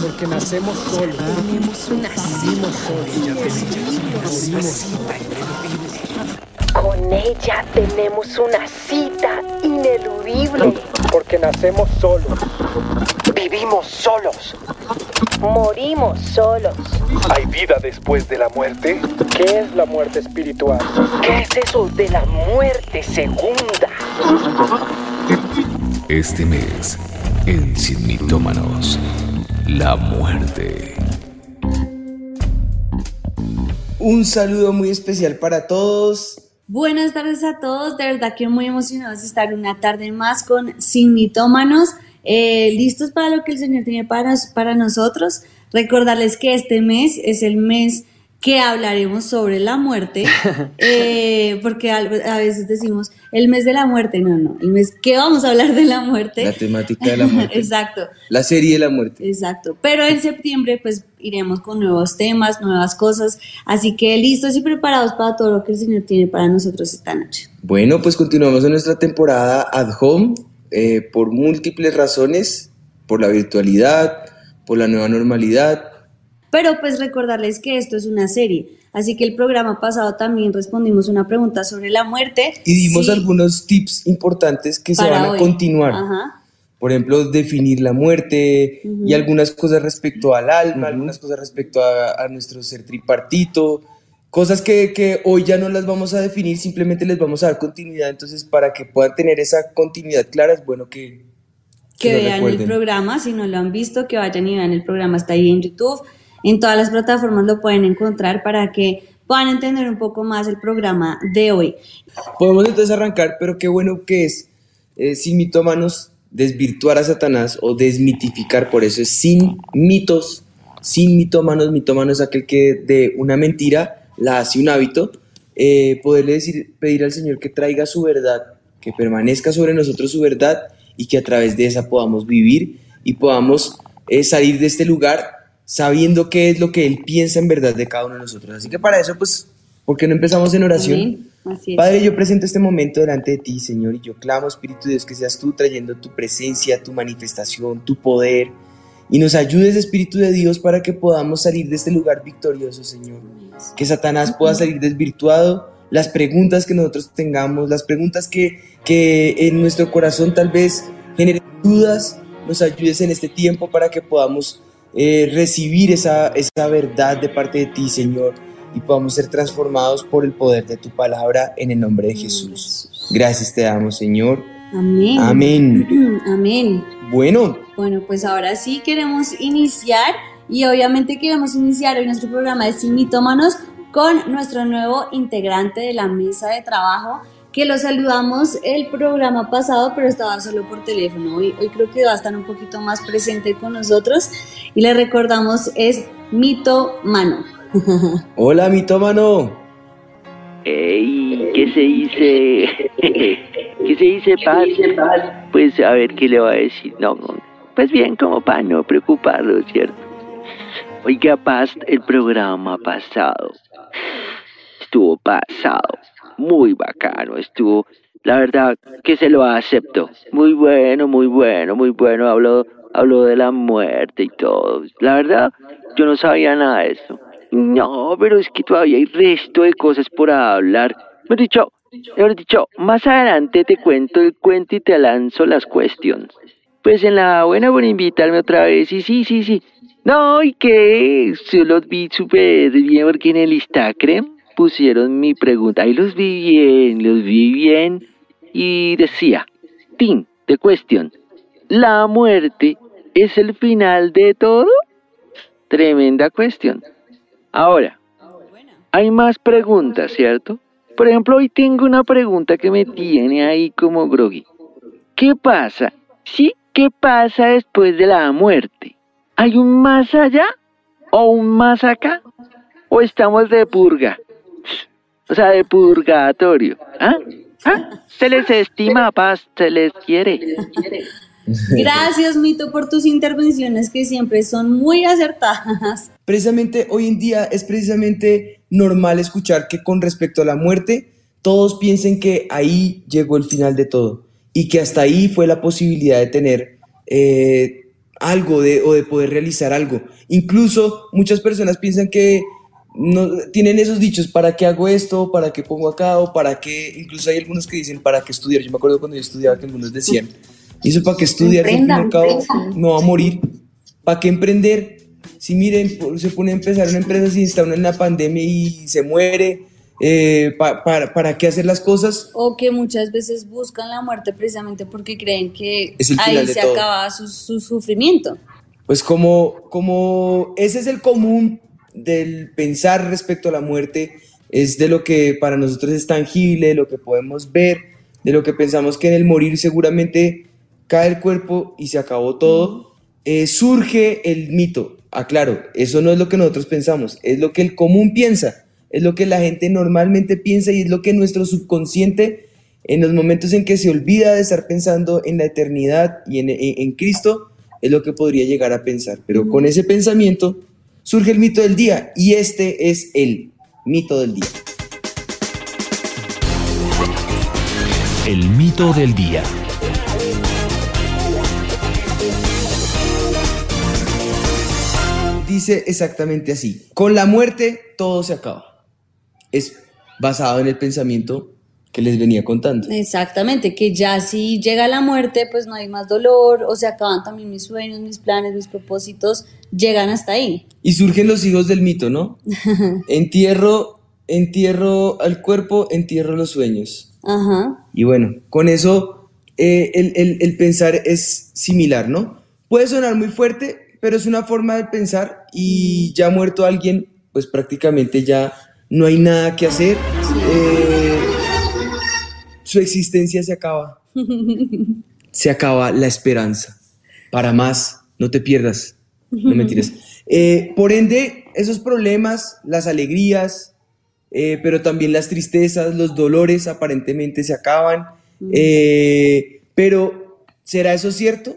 Porque nacemos solos. Tenemos una cita. Con ella tenemos una cita ineludible. Porque nacemos solos. Vivimos solos. Morimos solos. ¿Hay vida después de la muerte? ¿Qué es la muerte espiritual? ¿Qué es eso de la muerte segunda? Este mes, en Sin Mitómanos, la muerte. Un saludo muy especial para todos. Buenas tardes a todos, de verdad que muy emocionados de estar una tarde más con Sin Mitómanos, eh, listos para lo que el Señor tiene para, para nosotros. Recordarles que este mes es el mes que hablaremos sobre la muerte, eh, porque a, veces decimos el mes de la muerte, no, no, el mes que vamos a hablar de la muerte. La temática de la muerte. Exacto. La serie de la muerte. Exacto, pero en septiembre pues iremos con nuevos temas, nuevas cosas, así que listos y preparados para todo lo que el Señor tiene para nosotros esta noche. Bueno, pues continuamos en nuestra temporada at home eh, por múltiples razones, por la virtualidad, por la nueva normalidad, pero pues recordarles que esto es una serie. Así que el programa pasado también respondimos una pregunta sobre la muerte. Y dimos algunos tips importantes que se van a continuar. Por ejemplo, definir la muerte y algunas cosas respecto al alma, algunas cosas respecto a, nuestro ser tripartito, cosas que, que, hoy ya no las vamos a definir, simplemente les vamos a dar continuidad. Entonces, para que puedan tener esa continuidad clara, es bueno que... Que, vean el programa, si no lo han visto, que vayan y vean el programa, está ahí en YouTube en todas las plataformas lo pueden encontrar para que puedan entender un poco más el programa de hoy. Podemos entonces arrancar, pero qué bueno que es eh, sin mitómanos desvirtuar a Satanás o desmitificar, por eso. Es sin mitos, sin mitómanos, mitómanos es aquel que de una mentira la hace un hábito, eh, poderle decir, pedir al Señor que traiga su verdad, que permanezca sobre nosotros su verdad y que a través de esa podamos vivir y podamos eh, salir de este lugar sabiendo qué es lo que Él piensa en verdad de cada uno de nosotros. Así que para eso, pues, ¿por qué no empezamos en oración? Padre, yo presento este momento delante de ti, Señor, y yo clamo, Espíritu de Dios, que seas tú trayendo tu presencia, tu manifestación, tu poder, y nos ayudes, Espíritu de Dios, para que podamos salir de este lugar victorioso, Señor. Que Satanás pueda salir desvirtuado, las preguntas que nosotros tengamos, las preguntas que, que en nuestro corazón tal vez generen dudas, nos ayudes en este tiempo para que podamos eh, recibir esa, esa verdad de parte de ti, Señor, y podamos ser transformados por el poder de tu palabra en el nombre de Jesús. Gracias te damos, Señor. Amén. Amén. Amén. Bueno. Bueno, pues ahora sí queremos iniciar y obviamente queremos iniciar hoy nuestro programa de Sin Mitómanos con nuestro nuevo integrante de la mesa de trabajo que lo saludamos el programa pasado, pero estaba solo por teléfono. Hoy, hoy creo que va a estar un poquito más presente con nosotros y le recordamos es Mito Mano. Hola Mito Mano. Ey, ¿qué se dice? ¿Qué se dice, Paz? Pues a ver qué le va a decir. No, pues bien, como para no preocuparlo, ¿cierto? Oiga, Paz, el programa pasado estuvo pasado muy bacano, estuvo, la verdad que se lo acepto. Muy bueno, muy bueno, muy bueno. Habló, habló de la muerte y todo. La verdad, yo no sabía nada de eso. No, pero es que todavía hay resto de cosas por hablar. Me dicho, he dicho, más adelante te cuento el cuento y te lanzo las cuestiones. Pues en la buena por invitarme otra vez. Y sí, sí, sí. No, ¿y qué? Se los vi súper bien porque en el Instagram pusieron mi pregunta. Ahí los vi bien, los vi bien. Y decía, Tim, de cuestión, ¿la muerte es el final de todo? Tremenda cuestión. Ahora, hay más preguntas, ¿cierto? Por ejemplo, hoy tengo una pregunta que me tiene ahí como groggy. ¿Qué pasa? Sí, ¿qué pasa después de la muerte? ¿Hay un más allá o un más acá? ¿O estamos de purga? o sea, de purgatorio. ¿Ah? ¿Ah? Se les estima paz, se les quiere. Gracias, Mito, por tus intervenciones que siempre son muy acertadas. Precisamente hoy en día es precisamente normal escuchar que con respecto a la muerte, todos piensen que ahí llegó el final de todo y que hasta ahí fue la posibilidad de tener eh, algo de, o de poder realizar algo. Incluso muchas personas piensan que no, tienen esos dichos, ¿para qué hago esto? ¿Para qué pongo acá? O para qué, incluso hay algunos que dicen, ¿para qué estudiar? Yo me acuerdo cuando yo estudiaba que algunos decían, ¿y eso para qué estudiar? Si al fin y al cabo no va a morir. ¿Para qué emprender? Si miren, se pone a empezar una empresa si está en una pandemia y se muere, eh, pa- para, ¿para qué hacer las cosas? O que muchas veces buscan la muerte precisamente porque creen que ahí se todo. acaba su, su sufrimiento. Pues como, como ese es el común del pensar respecto a la muerte, es de lo que para nosotros es tangible, de lo que podemos ver, de lo que pensamos que en el morir seguramente cae el cuerpo y se acabó todo, eh, surge el mito. Aclaro, eso no es lo que nosotros pensamos, es lo que el común piensa, es lo que la gente normalmente piensa y es lo que nuestro subconsciente en los momentos en que se olvida de estar pensando en la eternidad y en, en- en Cristo, es lo que podría llegar a pensar. Pero con ese pensamiento surge el mito del día y este es el mito del día. El mito del día. Dice exactamente así, con la muerte todo se acaba. Es basado en el pensamiento que les venía contando. Exactamente, que ya si llega la muerte, pues no hay más dolor, o se acaban también mis sueños, mis planes, mis propósitos, llegan hasta ahí. Y surgen los hijos del mito, ¿no? entierro, entierro al cuerpo, entierro los sueños. Ajá. Y bueno, con eso eh, el, el- el pensar es similar, ¿no? Puede sonar muy fuerte, pero es una forma de pensar y ya muerto alguien, pues prácticamente ya no hay nada que hacer. Eh, su existencia se acaba. Se acaba la esperanza. Para más, no te pierdas. No mentiras. Eh, por ende, esos problemas, las alegrías, eh, pero también las tristezas, los dolores aparentemente se acaban. Eh, pero, ¿será eso cierto?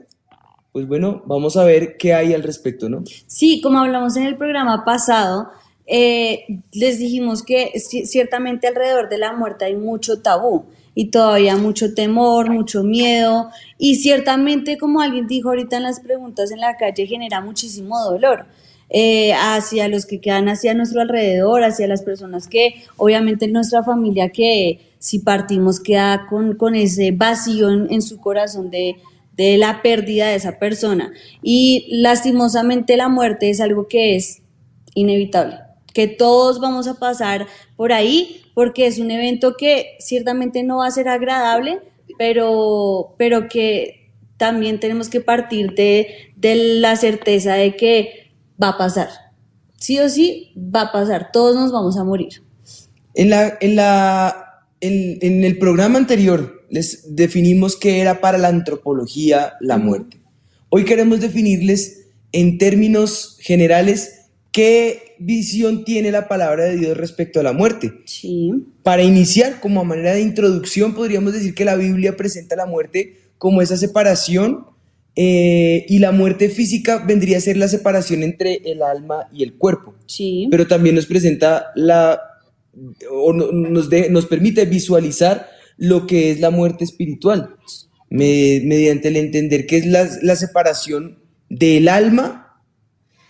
Pues bueno, vamos a ver qué hay al respecto, ¿no? Sí, como hablamos en el programa pasado, eh, les dijimos que ci- ciertamente alrededor de la muerte hay mucho tabú y todavía mucho temor, mucho miedo y ciertamente, como alguien dijo ahorita en las preguntas en la calle, genera muchísimo dolor. eh, hacia los que quedan hacia nuestro alrededor, hacia las personas que, obviamente, nuestra familia que si partimos queda con, con ese vacío en, en su corazón de, de la pérdida de esa persona. Y lastimosamente la muerte es algo que es inevitable, que todos vamos a pasar por ahí porque es un evento que ciertamente no va a ser agradable, pero, pero que también tenemos que partir de, de la certeza de que va a pasar. Sí o sí, va a pasar. Todos nos vamos a morir. En, la, en, la, en, en el programa anterior les definimos qué era para la antropología la muerte. Hoy queremos definirles en términos generales qué visión tiene la palabra de Dios respecto a la muerte. Sí. Para iniciar, como a manera de introducción, podríamos decir que la Biblia presenta la muerte como esa separación eh, y la muerte física vendría a ser la separación entre el alma y el cuerpo. Sí. Pero también nos presenta la, o no- nos, de- nos permite visualizar lo que es la muerte espiritual, me- mediante el entender que es la, la separación del alma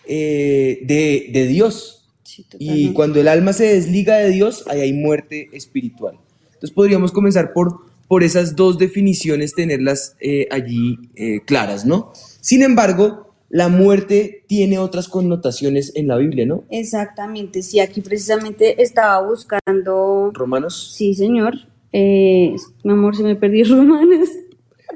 eh, de, de Dios. Sí, Y cuando el alma se desliga de Dios, ahí hay muerte espiritual. Entonces podríamos comenzar por, por esas dos definiciones, tenerlas eh, allí eh, claras, ¿no? Sin embargo, la muerte tiene otras connotaciones en la Biblia, ¿no? Exactamente, sí, aquí precisamente estaba buscando, Romanos, sí señor, eh, mi amor, se me perdió Romanos,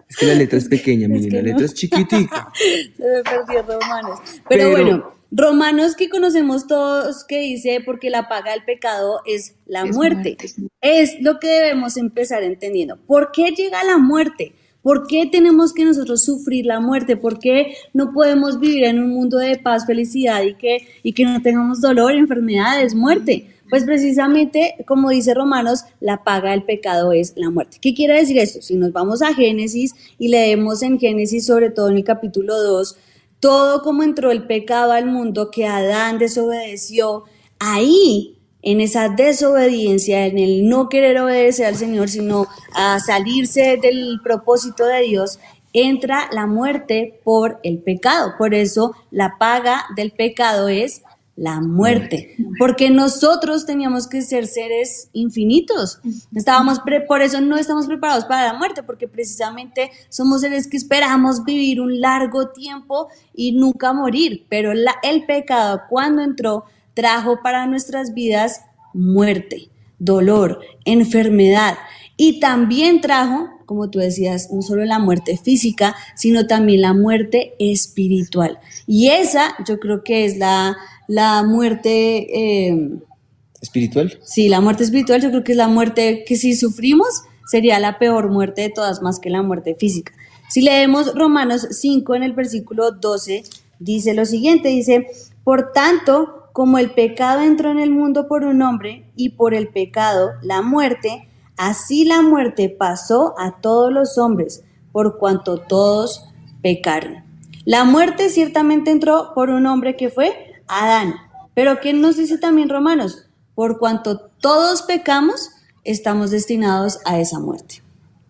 es que la letra es pequeña, miren, que la no. letra es chiquitica. se me perdió Romanos, pero, Pero- bueno, Romanos que conocemos todos que dice porque la paga del pecado es la muerte, es lo que debemos empezar entendiendo. ¿Por qué llega la muerte? ¿Por qué tenemos que nosotros sufrir la muerte? ¿Por qué no podemos vivir en un mundo de paz, felicidad y que, y que no tengamos dolor, enfermedades, muerte? Pues precisamente, como dice Romanos, la paga del pecado es la muerte. ¿Qué quiere decir esto? Si nos vamos a Génesis y leemos en Génesis, sobre todo en el capítulo 2, todo como entró el pecado al mundo, que Adán desobedeció, ahí, en esa desobediencia, en el no querer obedecer al Señor, sino a salirse del propósito de Dios, entra la muerte por el pecado. Por eso la paga del pecado es la muerte, porque nosotros teníamos que ser seres infinitos. Estábamos por eso no estamos preparados para la muerte, porque precisamente somos seres que esperamos vivir un largo tiempo y nunca morir, pero el pecado cuando entró trajo para nuestras vidas muerte, dolor, enfermedad y también trajo, como tú decías, no solo la muerte física, sino también la muerte espiritual. Y esa yo creo que es la, la muerte, eh, ¿Espiritual? sí, la muerte espiritual, yo creo que es la muerte que si sufrimos sería la peor muerte de todas más que la muerte física. Si leemos Romanos 5 en el versículo 12, dice lo siguiente, dice, por tanto, como el pecado entró en el mundo por un hombre y por el pecado la muerte, así la muerte pasó a todos los hombres, por cuanto todos pecaron. La muerte ciertamente entró por un hombre que fue Adán. Pero ¿qué nos dice también Romanos? Por cuanto todos pecamos, estamos destinados a esa muerte.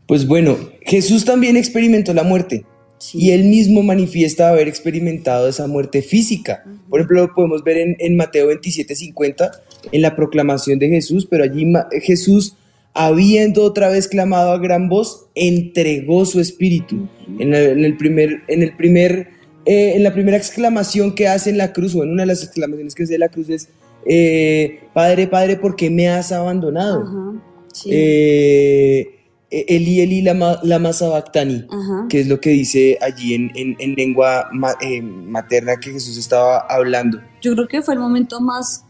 Pues bueno, Jesús también experimentó la muerte. Sí. Y él mismo manifiesta haber experimentado esa muerte física. Por ejemplo, lo podemos ver en, en Mateo 27, 50, en la proclamación de Jesús, pero allí Jesús, habiendo otra vez clamado a gran voz, entregó su espíritu. En el, en el primer, en el primer, eh, en la primera exclamación que hace en la cruz, o en una de las exclamaciones que hace en la cruz es, eh, Padre, Padre, ¿por qué me has abandonado? Ajá, sí. Eh, Eli, Eli, lama, lama sabactani Ajá. que es lo que dice allí en, en- en lengua ma- eh, materna que Jesús estaba hablando. Yo creo que fue el momento más,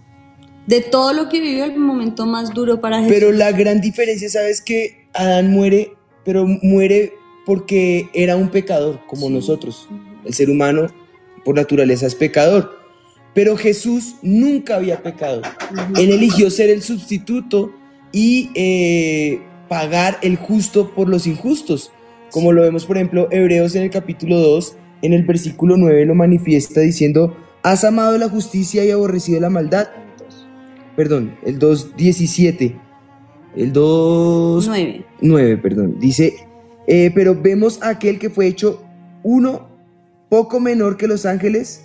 de todo lo que vivió, el momento más duro para Jesús. Pero la gran diferencia, ¿sabes? Que Adán muere, pero muere porque era un pecador, como Sí. nosotros. El ser humano, por naturaleza, es pecador. Pero Jesús nunca había pecado. Él eligió ser el sustituto y eh, pagar el justo por los injustos. Como lo vemos, por ejemplo, Hebreos en el capítulo 2, en el versículo 9 lo manifiesta diciendo, has amado la justicia y aborrecido la maldad. Perdón, el 2.17. El 2... Nueve. 9, perdón. Dice, eh, pero vemos a aquel que fue hecho uno poco menor que los ángeles,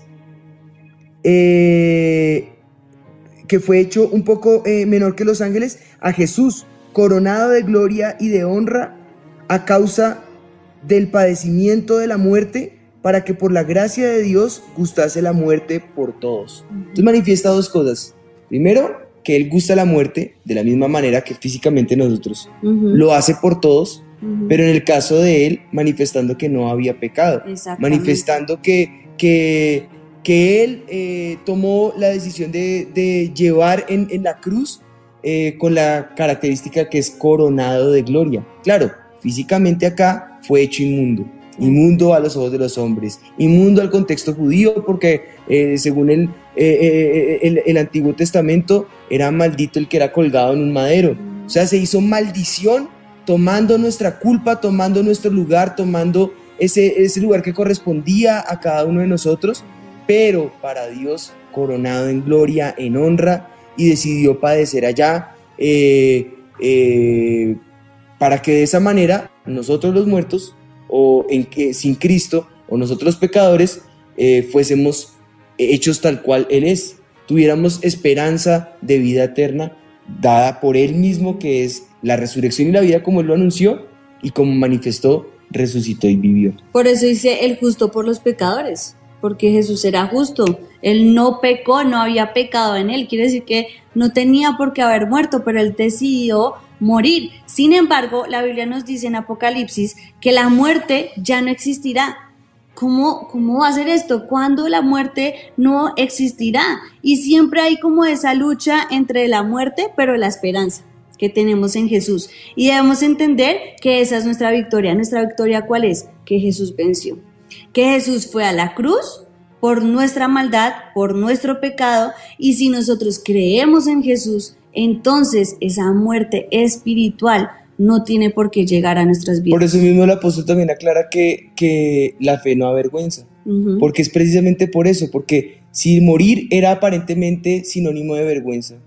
eh, que fue hecho un poco eh, menor que los ángeles, a Jesús, coronado de gloria y de honra a causa del padecimiento de la muerte, para que por la gracia de Dios gustase la muerte por todos. Entonces manifiesta dos cosas. Primero, que Él gusta la muerte de la misma manera que físicamente nosotros lo hace por todos, pero en el caso de él, manifestando que no había pecado, manifestando que, que, que él eh, tomó la decisión de, de llevar en, en la cruz eh, con la característica que es coronado de gloria. Claro, físicamente acá fue hecho inmundo. Inmundo a los ojos de los hombres, inmundo al contexto judío, porque eh, según el, eh, el, el Antiguo Testamento era maldito el que era colgado en un madero. O sea, se hizo maldición tomando nuestra culpa, tomando nuestro lugar, tomando ese, ese lugar que correspondía a cada uno de nosotros, pero para Dios coronado en gloria, en honra, y decidió padecer allá eh, eh, para que de esa manera nosotros los muertos, o en que sin Cristo, o nosotros los pecadores, eh, fuésemos hechos tal cual Él es, tuviéramos esperanza de vida eterna dada por Él mismo, que es la resurrección y la vida como Él lo anunció y como manifestó, resucitó y vivió. Por eso dice el justo por los pecadores, porque Jesús era justo. Él no pecó, no había pecado en él. Quiere decir que no tenía por qué haber muerto, pero él decidió morir. Sin embargo, la Biblia nos dice en Apocalipsis que la muerte ya no existirá. ¿Cómo, ¿Cómo va a ser esto? ¿Cuándo la muerte no existirá? Y siempre hay como esa lucha entre la muerte, pero la esperanza que tenemos en Jesús. Y debemos entender que esa es nuestra victoria. ¿Nuestra victoria cuál es? Que Jesús venció. Que Jesús fue a la cruz por nuestra maldad, por nuestro pecado. Y si nosotros creemos en Jesús, entonces esa muerte espiritual no tiene por qué llegar a nuestras vidas. Por eso mismo el apóstol también aclara que, que la fe no avergüenza, porque es precisamente por eso, porque si morir era aparentemente sinónimo de vergüenza,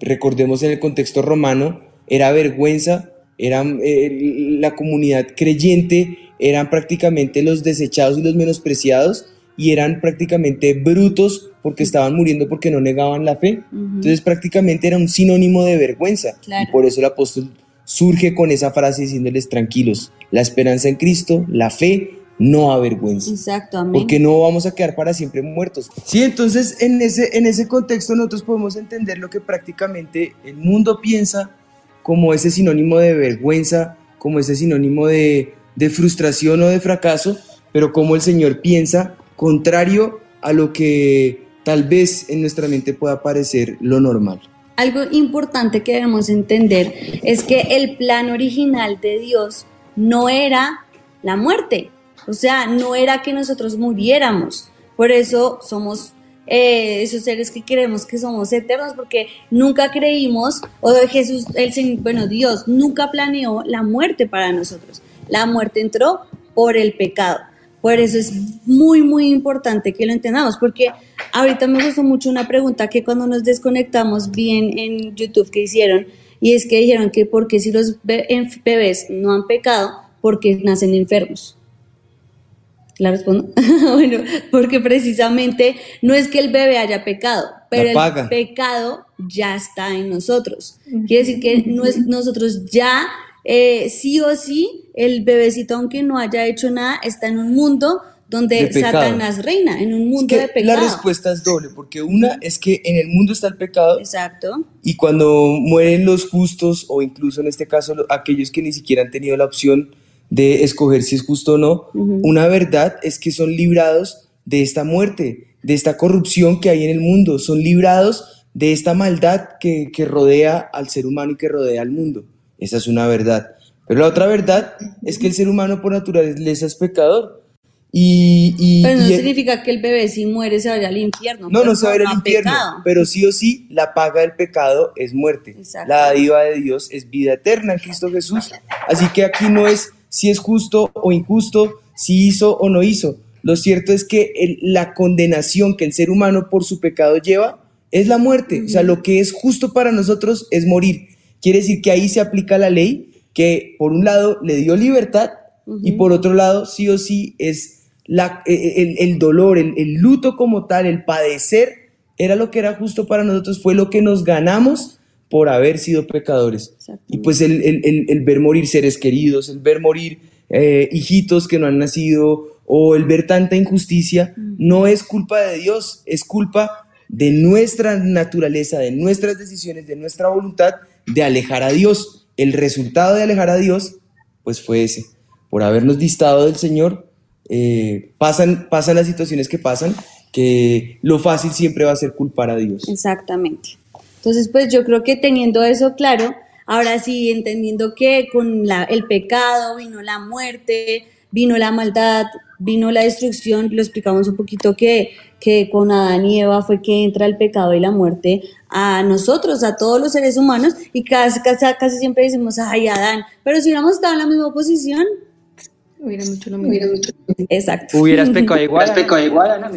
recordemos en el contexto romano, era vergüenza, era, eh, la comunidad creyente eran prácticamente los desechados y los menospreciados y eran prácticamente brutos porque estaban muriendo porque no negaban la fe. Entonces prácticamente era un sinónimo de vergüenza. Claro. Y por eso el apóstol surge con esa frase diciéndoles tranquilos, la esperanza en Cristo, la fe, no avergüenza. Exacto, amén. Porque no vamos a quedar para siempre muertos. Sí, entonces en ese, en ese contexto nosotros podemos entender lo que prácticamente el mundo piensa como ese sinónimo de vergüenza, como ese sinónimo de, de frustración o de fracaso, pero como el Señor piensa contrario a lo que tal vez en nuestra mente pueda parecer lo normal. Algo importante que debemos entender es que el plan original de Dios no era la muerte, o sea, no era que nosotros muriéramos. Por eso somos eh, esos seres que creemos que somos eternos, porque nunca creímos, o Jesús, el Señor, bueno, Dios nunca planeó la muerte para nosotros. La muerte entró por el pecado. Por eso es muy, muy importante que lo entendamos, porque ahorita me gustó mucho una pregunta que cuando nos desconectamos bien en YouTube que hicieron, y es que dijeron que porque si los bebés no han pecado, porque nacen enfermos. ¿La respondo? bueno, porque precisamente no es que el bebé haya pecado, pero el pecado ya está en nosotros. Quiere decir que no es- nosotros ya, eh, sí o sí, el bebecito, aunque no haya hecho nada, está en un mundo donde. Satanás reina, en un Es mundo que de pecado. la respuesta es doble, porque una es que en el mundo está el pecado Exacto. y cuando mueren los justos o incluso en este caso lo- aquellos que ni siquiera han tenido la opción de escoger si es justo o no, una verdad es que son librados de esta muerte, de esta corrupción que hay en el mundo, son librados de esta maldad que, que rodea al ser humano y que rodea al mundo. Esa es una verdad. Pero la otra verdad es que el ser humano por naturaleza es pecador. Y, y- Pero no y- significa que el bebé si muere se vaya al infierno. no, no se va a ir al infierno, pecado. pero sí o sí, la paga del pecado es muerte. La dádiva de Dios es vida eterna en Cristo Jesús. Así que aquí no es si es justo o injusto, si hizo o no hizo. Lo cierto es que el- la condenación que el ser humano por su pecado lleva es la muerte. O sea, lo que es justo para nosotros es morir. Quiere decir que ahí se aplica la ley que por un lado le dio libertad y por otro lado sí o sí es la, eh, el, el dolor, el, el luto como tal, el padecer, era lo que era justo para nosotros, fue lo que nos ganamos por haber sido pecadores. Y pues el, el- el- el ver morir seres queridos, el ver morir eh, hijitos que no han nacido o el ver tanta injusticia, no es culpa de Dios, es culpa de nuestra naturaleza, de nuestras decisiones, de nuestra voluntad de alejar a Dios. El resultado de alejar a Dios, pues fue ese. Por habernos distado del Señor, eh, pasan, pasan las situaciones que pasan, que lo fácil siempre va a ser culpar a Dios. Exactamente. Entonces, pues yo creo que teniendo eso claro, ahora sí, entendiendo que con la- el pecado vino la muerte, vino la maldad, vino la destrucción, lo explicamos un poquito que, que con Adán y Eva fue que entra el pecado y la muerte a nosotros, a todos los seres humanos, y casi, casi, casi siempre decimos, ay, Adán, pero si hubiéramos estado en la misma posición, Hubiera mucho lo mismo. exacto. Hubieras pecado igual. Ana.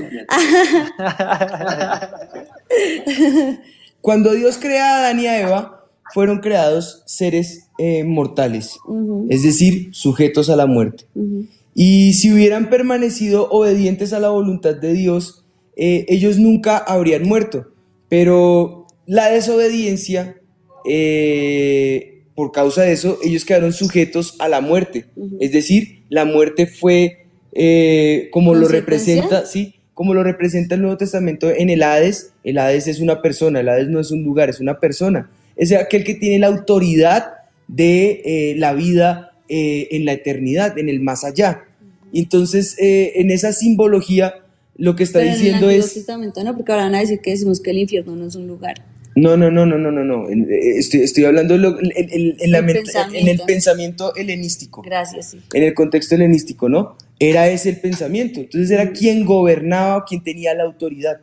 Cuando Dios crea a Adán y a Eva, fueron creados seres eh, mortales, es decir, sujetos a la muerte. Y si hubieran permanecido obedientes a la voluntad de Dios, eh, ellos nunca habrían muerto. Pero la desobediencia, eh, por causa de eso, ellos quedaron sujetos a la muerte. Es decir, la muerte fue como lo representa, sí, como lo representa el Nuevo Testamento en el Hades. El Hades es una persona, el Hades no es un lugar, es una persona. Es aquel que tiene la autoridad de eh, la vida eh, en la eternidad, en el más allá. Y entonces, eh, en esa simbología, lo que está Pero diciendo en el es... Testamento no, porque ahora van a decir que decimos que el infierno no es un lugar. No, no, no, no, no, no, no. Estoy, estoy hablando lo- en, en- en la El en pensamiento helenístico, Gracias, sí. en el contexto helenístico, ¿no? Era ese el pensamiento. Entonces era quien gobernaba quien tenía la autoridad.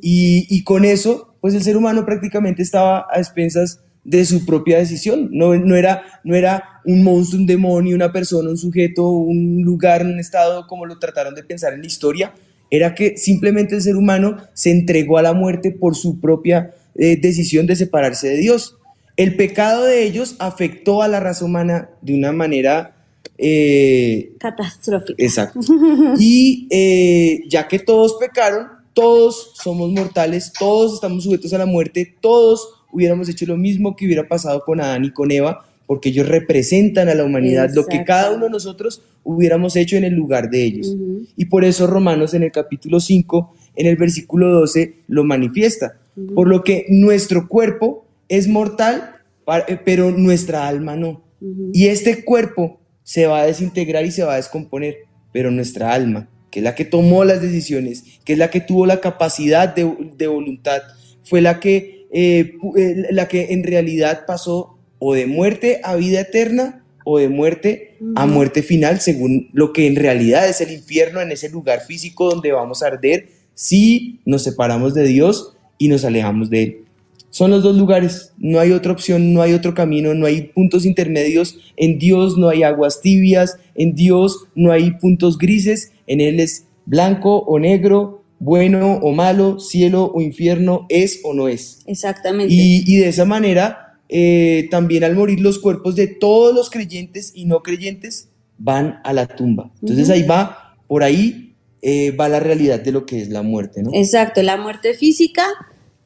y, y con eso, pues el ser humano prácticamente estaba a expensas de su propia decisión. No, no, era, no era un monstruo, un demonio, una persona, un sujeto, un lugar, un estado, como lo trataron de pensar en la historia. Era que simplemente el ser humano se entregó a la muerte por su propia eh, decisión de separarse de Dios. El pecado de ellos afectó a la raza humana de una manera eh, Catastrófica. Exacto. Y eh, ya que todos pecaron, todos somos mortales, todos estamos sujetos a la muerte, todos hubiéramos hecho lo mismo que hubiera pasado con Adán y con Eva, porque ellos representan a la humanidad, lo que cada uno de nosotros hubiéramos hecho en el lugar de ellos. Y por eso Romanos en el capítulo 5, en el versículo 12, lo manifiesta. Por lo que nuestro cuerpo es mortal, eh, pero nuestra alma no. Y este cuerpo se va a desintegrar y se va a descomponer, pero nuestra alma, que es la que tomó las decisiones, que es la que tuvo la capacidad de, de voluntad, fue la que, eh, eh, la que en realidad pasó o de muerte a vida eterna o de muerte a muerte final, según lo que en realidad es el infierno, en ese lugar físico donde vamos a arder si nos separamos de Dios y nos alejamos de Él. Son los dos lugares, no hay otra opción, no hay otro camino, no hay puntos intermedios. En Dios no hay aguas tibias, en Dios no hay puntos grises, en Él es blanco o negro, bueno o malo, cielo o infierno, es o no es. Exactamente. Y, y de esa manera, eh, también al morir los cuerpos de todos los creyentes y no creyentes van a la tumba. Entonces ahí va, por ahí eh, va la realidad de lo que es la muerte, ¿no? Exacto, la muerte física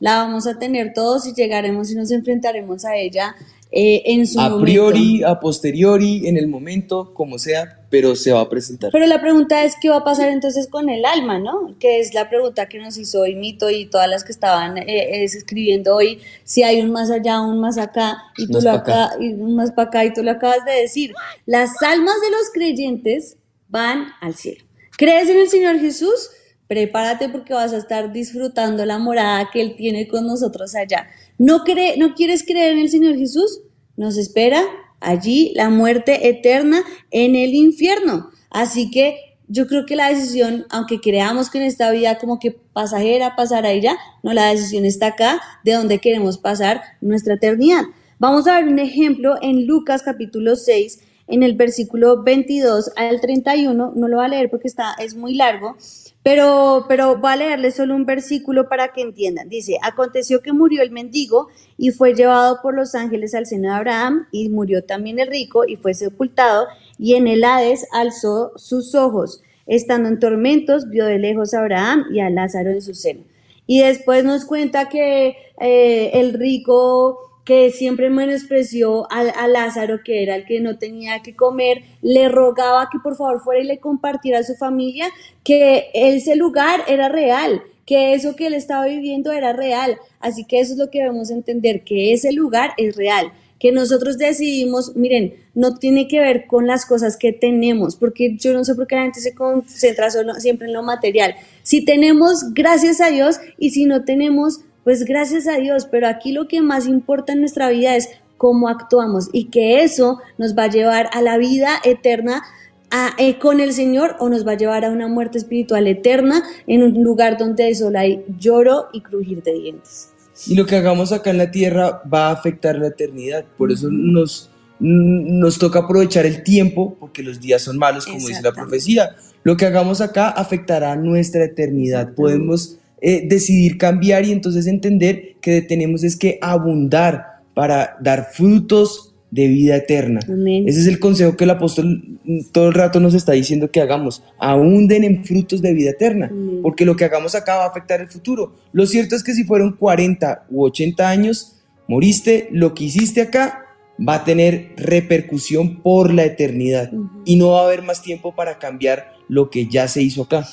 la vamos a tener todos y llegaremos y nos enfrentaremos a ella eh, en su a momento. priori, a posteriori, en el momento, como sea, pero se va a presentar. Pero la pregunta es qué va a pasar entonces con el alma, ¿no? Que es la pregunta que nos hizo hoy Mito y todas las que estaban eh, escribiendo hoy, si hay un más allá, un más acá, y tú Más lo acá. acá, y un más para acá, y tú lo acabas de decir. Las almas de los creyentes van al cielo. ¿Crees en el Señor Jesús? Prepárate porque vas a estar disfrutando la morada que Él tiene con nosotros allá. ¿No, cree, ¿No quieres creer en el Señor Jesús? Nos espera allí la muerte eterna en el infierno. Así que yo creo que la decisión, aunque creamos que en esta vida como que pasajera, pasará y ya, no, la decisión está acá, de donde queremos pasar nuestra eternidad. Vamos a ver un ejemplo en Lucas capítulo 6, en el versículo 22 al 31, no lo voy a leer porque está, es muy largo, pero, pero voy a leerles solo un versículo para que entiendan. Dice, aconteció que murió el mendigo y fue llevado por los ángeles al seno de Abraham y murió también el rico y fue sepultado y en el Hades alzó sus ojos. Estando en tormentos, vio de lejos a Abraham y a Lázaro en su seno. Y después nos cuenta que eh, el rico que siempre menospreció a, a, Lázaro, que era el que no tenía que comer, le rogaba que por favor fuera y le compartiera a su familia que ese lugar era real, que eso que él estaba viviendo era real. Así que eso es lo que debemos entender, que ese lugar es real que nosotros decidimos, miren, no tiene que ver con las cosas que tenemos, porque yo no sé por qué la gente se concentra solo, siempre en lo material. Si tenemos, gracias a Dios, y si no tenemos, pues gracias a Dios, pero aquí lo que más importa en nuestra vida es cómo actuamos y que eso nos va a llevar a la vida eterna a, eh, con el Señor o nos va a llevar a una muerte espiritual eterna en un lugar donde solo hay lloro y crujir de dientes. Y lo que hagamos acá en la tierra va a afectar la eternidad. Por eso nos, nos toca aprovechar el tiempo, porque los días son malos, como dice la profecía. Lo que hagamos acá afectará nuestra eternidad. Podemos eh, decidir cambiar y entonces entender que tenemos es que abundar para dar frutos de vida eterna. Amén. Ese es el consejo que el apóstol todo el rato nos está diciendo que hagamos. Abunden en frutos de vida eterna, Amén. porque lo que hagamos acá va a afectar el futuro. Lo cierto es que si fueron 40 u 80 años, moriste, lo que hiciste acá va a tener repercusión por la eternidad y no va a haber más tiempo para cambiar lo que ya se hizo acá.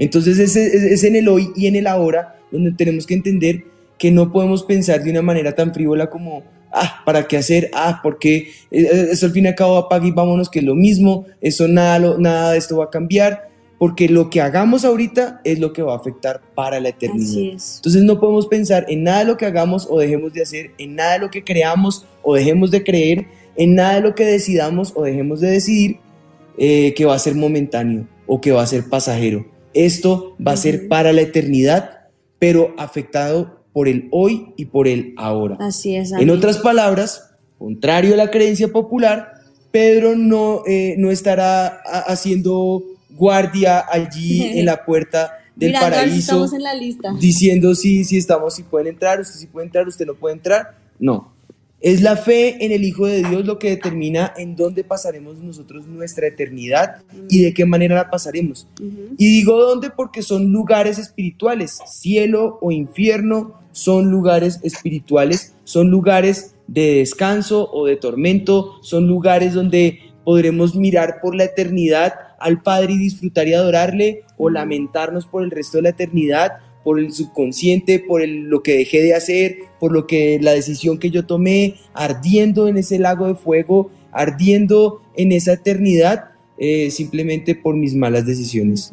Entonces es, es- es en el hoy y en el ahora donde tenemos que entender que no podemos pensar de una manera tan frívola como, ah, ¿para qué hacer? Ah, porque eh, eso al fin y al cabo apaga y vámonos, que es lo mismo, eso nada, nada de esto va a cambiar, porque lo que hagamos ahorita es lo que va a afectar para la eternidad. Entonces no podemos pensar en nada de lo que hagamos o dejemos de hacer, en nada de lo que creamos o dejemos de creer, en nada de lo que decidamos o dejemos de decidir eh, que va a ser momentáneo o que va a ser pasajero. Esto va a ser para la eternidad, pero afectado por el hoy y por el ahora. Así es. En amén. otras palabras, contrario a la creencia popular, Pedro no, eh, no estará haciendo guardia allí en la puerta del Mirando si paraíso estamos en la lista. diciendo si, si estamos, si pueden entrar, usted sí puede entrar, usted no puede entrar. No. Es la fe en el Hijo de Dios lo que determina en dónde pasaremos nosotros nuestra eternidad y de qué manera la pasaremos. Y digo dónde porque son lugares espirituales, cielo o infierno son lugares espirituales, son lugares de descanso o de tormento, son lugares donde podremos mirar por la eternidad al Padre y disfrutar y adorarle o lamentarnos por el resto de la eternidad por el subconsciente, por el- lo que dejé de hacer, por lo que la decisión que yo tomé, ardiendo en ese lago de fuego, ardiendo en esa eternidad, eh, simplemente por mis malas decisiones.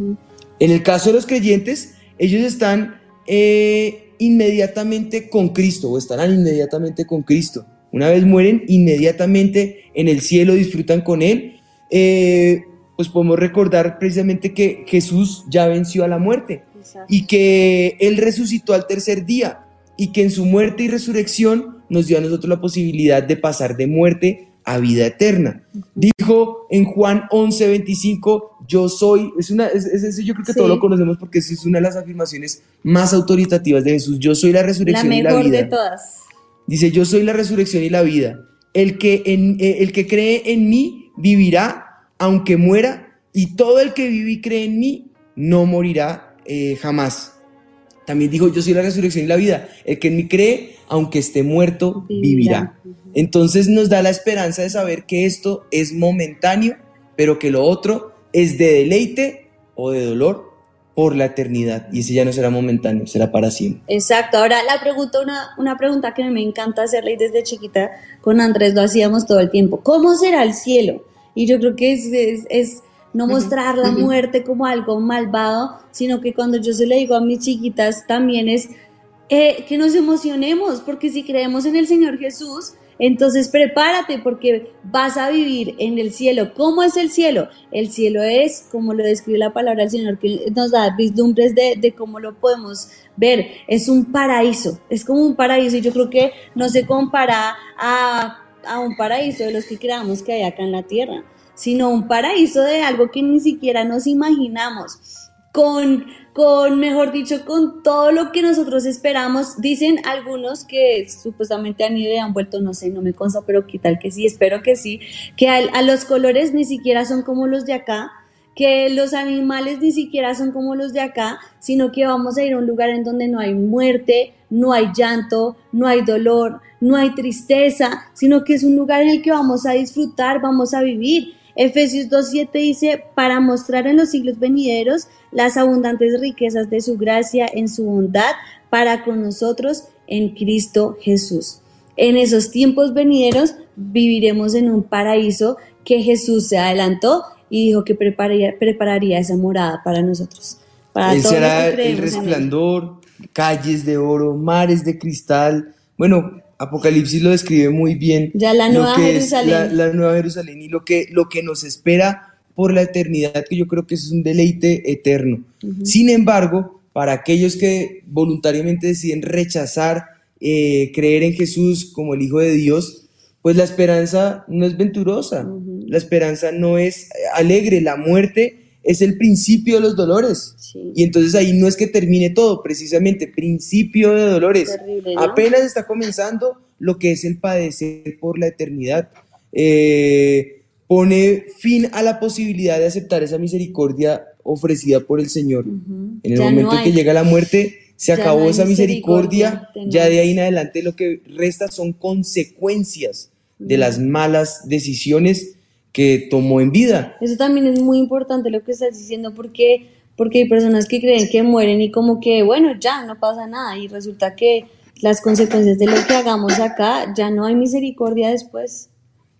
En el caso de los creyentes, ellos están eh, inmediatamente con Cristo o estarán inmediatamente con Cristo. Una vez mueren, inmediatamente en el cielo disfrutan con Él. Eh, pues podemos recordar precisamente que Jesús ya venció a la muerte y que Él resucitó al tercer día y que en su muerte y resurrección nos dio a nosotros la posibilidad de pasar de muerte a vida eterna. Dijo en Juan 11, 25, yo soy, es una, es, es- yo creo que Sí. todos lo conocemos porque es una de las afirmaciones más autoritativas de Jesús, yo soy la La resurrección y la mejor vida. de todas. Dice, yo soy la resurrección y la vida. El que, en, eh, el que cree en mí vivirá aunque muera, y todo el que vive y cree en mí no morirá eh, jamás. También dijo, yo soy la resurrección y la vida. El que en mí cree, aunque esté muerto, vivirá. Entonces nos da la esperanza de saber que esto es momentáneo, pero que lo otro es de deleite o de dolor por la eternidad. Y ese ya no será momentáneo, será para siempre. Exacto. Ahora la pregunta, una, una pregunta que me encanta hacerle y desde chiquita con Andrés lo hacíamos todo el tiempo. ¿Cómo será el cielo? Y yo creo que es, es, es no mostrar la muerte como algo malvado, sino que cuando yo se le digo a mis chiquitas también es eh, que nos emocionemos, porque si creemos en el Señor Jesús, entonces prepárate porque vas a vivir en el cielo. ¿Cómo es el cielo? El cielo es, como lo describe la palabra del Señor, que nos da vislumbres de, de cómo lo podemos ver. Es un paraíso, es como un paraíso y yo creo que no se compara a, a un paraíso de los que creamos que hay acá en la tierra, sino un paraíso de algo que ni siquiera nos imaginamos con, con, mejor dicho, con todo lo que nosotros esperamos. Dicen algunos que supuestamente han ido y han vuelto, no sé, no me consta, pero qué tal que sí, espero que sí, que a, los colores ni siquiera son como los de acá, que los animales ni siquiera son como los de acá, sino que vamos a ir a un lugar en donde no hay muerte, no hay llanto, no hay dolor, no hay tristeza, sino que es un lugar en el que vamos a disfrutar, vamos a vivir. Efesios 2.7 dice, para mostrar en los siglos venideros las abundantes riquezas de su gracia en su bondad para con nosotros en Cristo Jesús. En esos tiempos venideros viviremos en un paraíso que Jesús se adelantó y dijo que prepararía, prepararía esa morada para nosotros. Para Él todos los será que el resplandor, calles de oro, mares de cristal. Bueno, Apocalipsis lo describe muy bien. Ya la lo Nueva Jerusalén. La, la nueva Jerusalén y lo que, lo que nos espera por la eternidad, que yo creo que es un deleite eterno. Sin embargo, para aquellos que voluntariamente deciden rechazar, eh, creer en Jesús como el Hijo de Dios, pues la esperanza no es venturosa, la esperanza no es alegre, la muerte es el principio de los dolores. Y entonces ahí no es que termine todo, precisamente, principio de dolores. Terrible, ¿no? Apenas está comenzando lo que es el padecer por la eternidad. Eh, pone fin a la posibilidad de aceptar esa misericordia ofrecida por el Señor. En el Ya no momento en que llega la muerte, se Ya acabó no esa misericordia, misericordia, ya de ahí en adelante lo que resta son consecuencias de las malas decisiones que tomó en vida. Eso también es muy importante lo que estás diciendo porque, porque hay personas que creen que mueren y como que, bueno, ya no pasa nada y resulta que las consecuencias de lo que hagamos acá ya no hay misericordia después.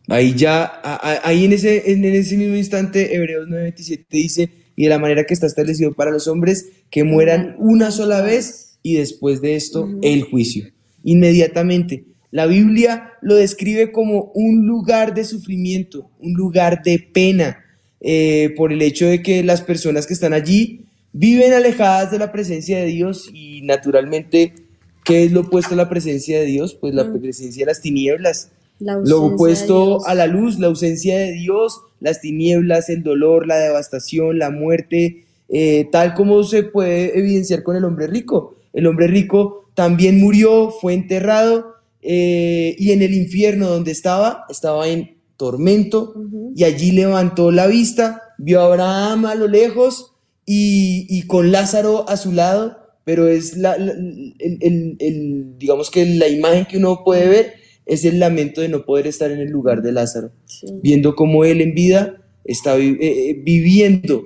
Ahí ya, ahí en ese, en ese mismo instante, Hebreos 9:27 dice, y de la manera que está establecido para los hombres, que mueran una sola vez y después de esto el juicio. Inmediatamente. La Biblia lo describe como un lugar de sufrimiento, un lugar de pena, eh, por el hecho de que las personas que están allí viven alejadas de la presencia de Dios y naturalmente, ¿qué es lo opuesto a la presencia de Dios? Pues la presencia de las tinieblas. La Lo opuesto a la luz, la ausencia de Dios, las tinieblas, el dolor, la devastación, la muerte, eh, tal como se puede evidenciar con el hombre rico. El hombre rico también murió, fue enterrado eh, y en el infierno donde estaba, estaba en tormento y allí levantó la vista, vio a Abraham a lo lejos y, y con Lázaro a su lado, pero es la, la- el, el- el- digamos que la imagen que uno puede ver es el lamento de no poder estar en el lugar de Lázaro, viendo cómo él en vida está vi- eh, eh, viviendo,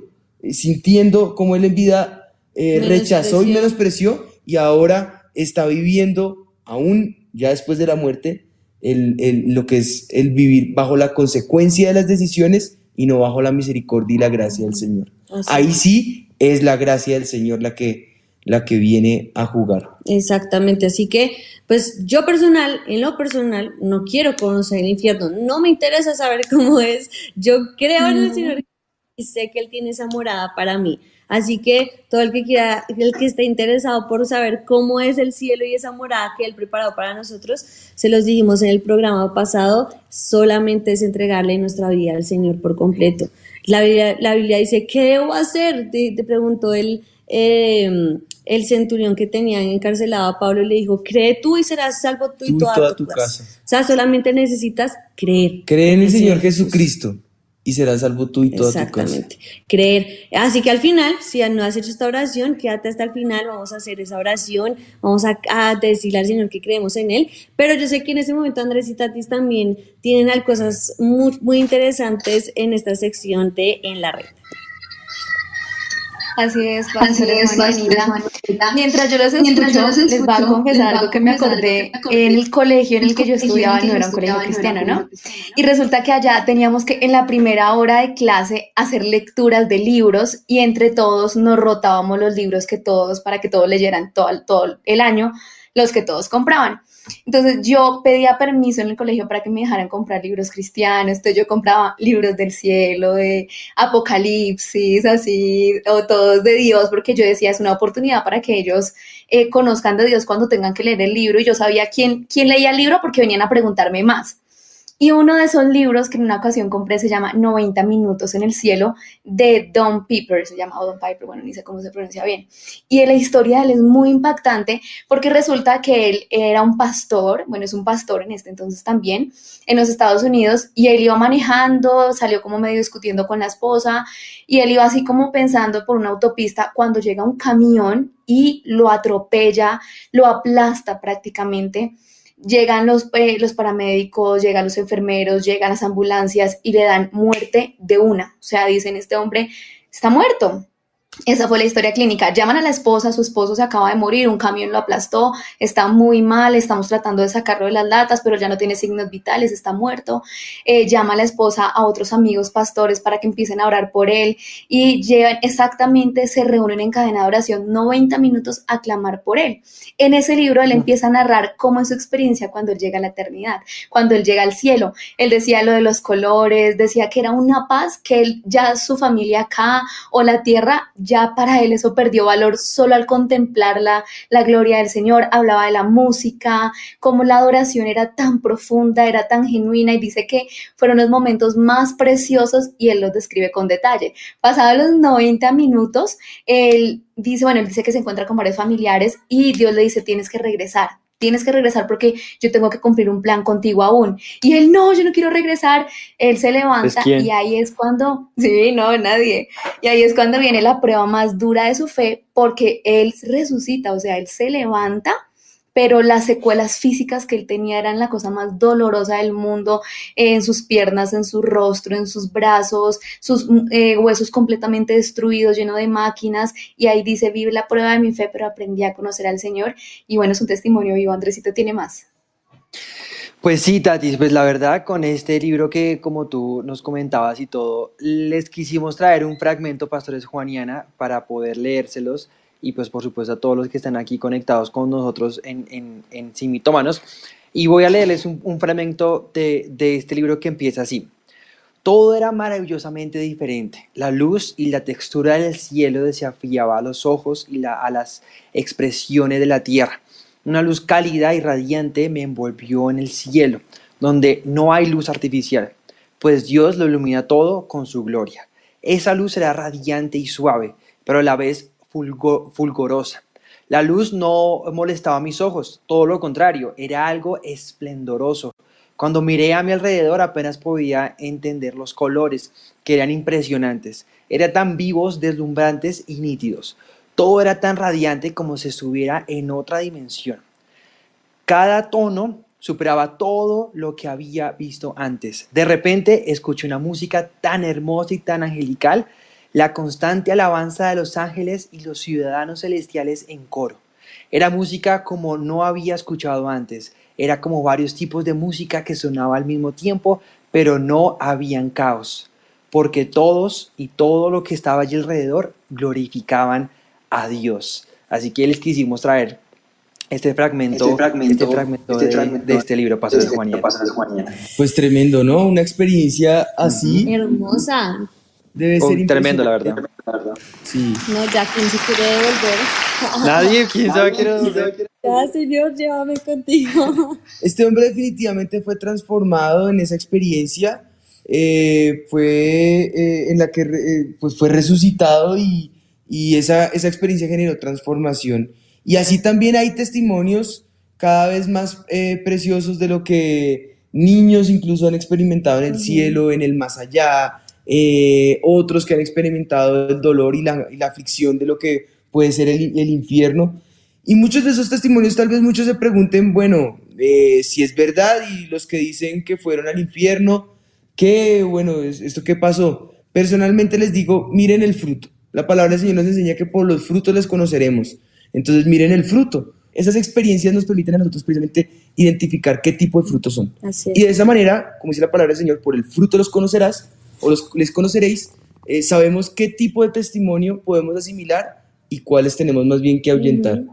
sintiendo cómo él en vida eh, rechazó y menospreció y ahora está viviendo aún ya después de la muerte el, el- lo que es el vivir bajo la consecuencia de las decisiones y no bajo la misericordia y la gracia del Señor. Así Ahí sí es la gracia del Señor la que, la que viene a jugar. Exactamente, así que pues yo personal, en lo personal, no quiero conocer el infierno, no me interesa saber cómo es, yo creo en el Señor y sé que Él tiene esa morada para mí. Así que todo el que quiera, el que esté interesado por saber cómo es el cielo y esa morada que Él preparó para nosotros, se los dijimos en el programa pasado, solamente es entregarle nuestra vida al Señor por completo. La Biblia, la Biblia dice, ¿qué debo hacer? Te, te preguntó el, eh, el centurión que tenía encarcelado a Pablo y le dijo, cree tú y serás salvo tú, y toda, tu, casa. O sea, solamente necesitas creer. Cree en el Señor. Jesucristo y serás salvo tú y toda tu casa. Creer. Así que al final, si no has hecho esta oración, quédate hasta el final, vamos a hacer esa oración, vamos a, a decirle al Señor que creemos en Él. Pero yo sé que en ese momento Andrés y Tatis también tienen cosas muy, muy interesantes en esta sección de En la Red. Así es, pastora Juanita. Mientras yo los escucho, les voy a confesar algo que me acordé en el colegio en el que yo estudiaba, no era un colegio cristiano, ¿no? Y resulta que allá teníamos que en la primera hora de clase hacer lecturas de libros y entre todos nos rotábamos los libros que todos, para que todos leyeran todo, todo el año, los que todos compraban. Entonces yo pedía permiso en el colegio para que me dejaran comprar libros cristianos, entonces yo compraba libros del cielo, de Apocalipsis, así, o todos de Dios, porque yo decía, es una oportunidad para que ellos eh, conozcan de Dios cuando tengan que leer el libro, y yo sabía quién, quién leía el libro porque venían a preguntarme más. Y uno de esos libros que en una ocasión compré se llama 90 minutos en el cielo de Don Piper, se llama Don Piper, bueno, ni sé cómo se pronuncia bien. Y la historia de él es muy impactante porque resulta que él era un pastor, bueno, es un pastor en este entonces también, en los Estados Unidos, y él iba manejando, salió como medio discutiendo con la esposa, y él iba así como pensando por una autopista cuando llega un camión y lo atropella, lo aplasta prácticamente llegan los, eh, los paramédicos, llegan los enfermeros, llegan las ambulancias y le dan muerte de una. O sea, dicen, este hombre está muerto. Esa fue la historia clínica. Llaman a la esposa, su esposo se acaba de morir, un camión lo aplastó, está muy mal, estamos tratando de sacarlo de las latas, pero ya no tiene signos vitales, está muerto. Eh, llama a la esposa a otros amigos pastores para que empiecen a orar por él y llegan exactamente, se reúnen en cadena de oración 90 minutos a clamar por él. En ese libro él empieza a narrar cómo es su experiencia cuando él llega a la eternidad, cuando él llega al cielo. Él decía lo de los colores, decía que era una paz que él ya su familia acá o la tierra ya para él eso perdió valor solo al contemplar la, la gloria del Señor. Hablaba de la música, cómo la adoración era tan profunda, era tan genuina y dice que fueron los momentos más preciosos y él los describe con detalle. Pasados los 90 minutos, él dice, bueno, él dice que se encuentra con varios familiares y Dios le dice, tienes que regresar. Tienes que regresar porque yo tengo que cumplir un plan contigo aún. Y él, no, yo no quiero regresar. Él se levanta y ahí es cuando, sí, no, nadie. Y ahí es cuando viene la prueba más dura de su fe porque él resucita, o sea, él se levanta pero las secuelas físicas que él tenía eran la cosa más dolorosa del mundo, en sus piernas, en su rostro, en sus brazos, sus eh, huesos completamente destruidos, lleno de máquinas, y ahí dice, vive la prueba de mi fe, pero aprendí a conocer al Señor, y bueno, es un testimonio vivo, Andresito tiene más. Pues sí, Tatis, pues la verdad con este libro que como tú nos comentabas y todo, les quisimos traer un fragmento, Pastores Juaniana, para poder leérselos y pues por supuesto a todos los que están aquí conectados con nosotros en, en, en Sin Mitómanos. Y voy a leerles un, fragmento de, de este libro que empieza así. Todo era maravillosamente diferente. La luz y la textura del cielo desafiaba a los ojos y a las expresiones de la tierra. Una luz cálida y radiante me envolvió en el cielo, donde no hay luz artificial, pues Dios lo ilumina todo con su gloria. Esa luz era radiante y suave, pero a la vez fulgo- fulgorosa. La luz no molestaba mis ojos, todo lo contrario, era algo esplendoroso. Cuando miré a mi alrededor apenas podía entender los colores, que eran impresionantes. Eran tan vivos, deslumbrantes y nítidos. Todo era tan radiante como si estuviera en otra dimensión. Cada tono superaba todo lo que había visto antes. De repente escuché una música tan hermosa y tan angelical, la constante alabanza de los ángeles y los ciudadanos celestiales en coro. Era música como no había escuchado antes. Era como varios tipos de música que sonaba al mismo tiempo, pero no habían caos, porque todos y todo lo que estaba allí alrededor glorificaban a Dios. Así que les quisimos traer este fragmento, este fragmento, este fragmento, este de, fragmento de, este libro, Paso de Juanita. Pues tremendo, ¿no? Una experiencia así. Hermosa. Debe Oh, ser tremendo, la verdad. Sí. No, ya, ¿quién se quiere devolver? Nadie, quién sabe quiere devolver? Ya, señor, llévame contigo. Este hombre definitivamente fue transformado en esa experiencia, eh, fue eh, en la que eh, pues fue resucitado y, y esa, esa experiencia generó transformación. Y así también hay testimonios cada vez más eh, preciosos de lo que niños incluso han experimentado en el cielo, en el más allá, eh, otros que han experimentado el dolor y la, y la aflicción de lo que puede ser el, el infierno. Y muchos de esos testimonios tal vez muchos se pregunten, bueno, eh, si es verdad y los que dicen que fueron al infierno, ¿qué, bueno, es- esto qué pasó? Personalmente les digo, miren el fruto. La palabra del Señor nos enseña que por los frutos les conoceremos. Entonces miren el fruto. Esas experiencias nos permiten a nosotros precisamente identificar qué tipo de frutos son. Y de esa manera, como dice la palabra del Señor, por el fruto los conocerás o los, les conoceréis, eh, sabemos qué tipo de testimonio podemos asimilar y cuáles tenemos más bien que ahuyentar.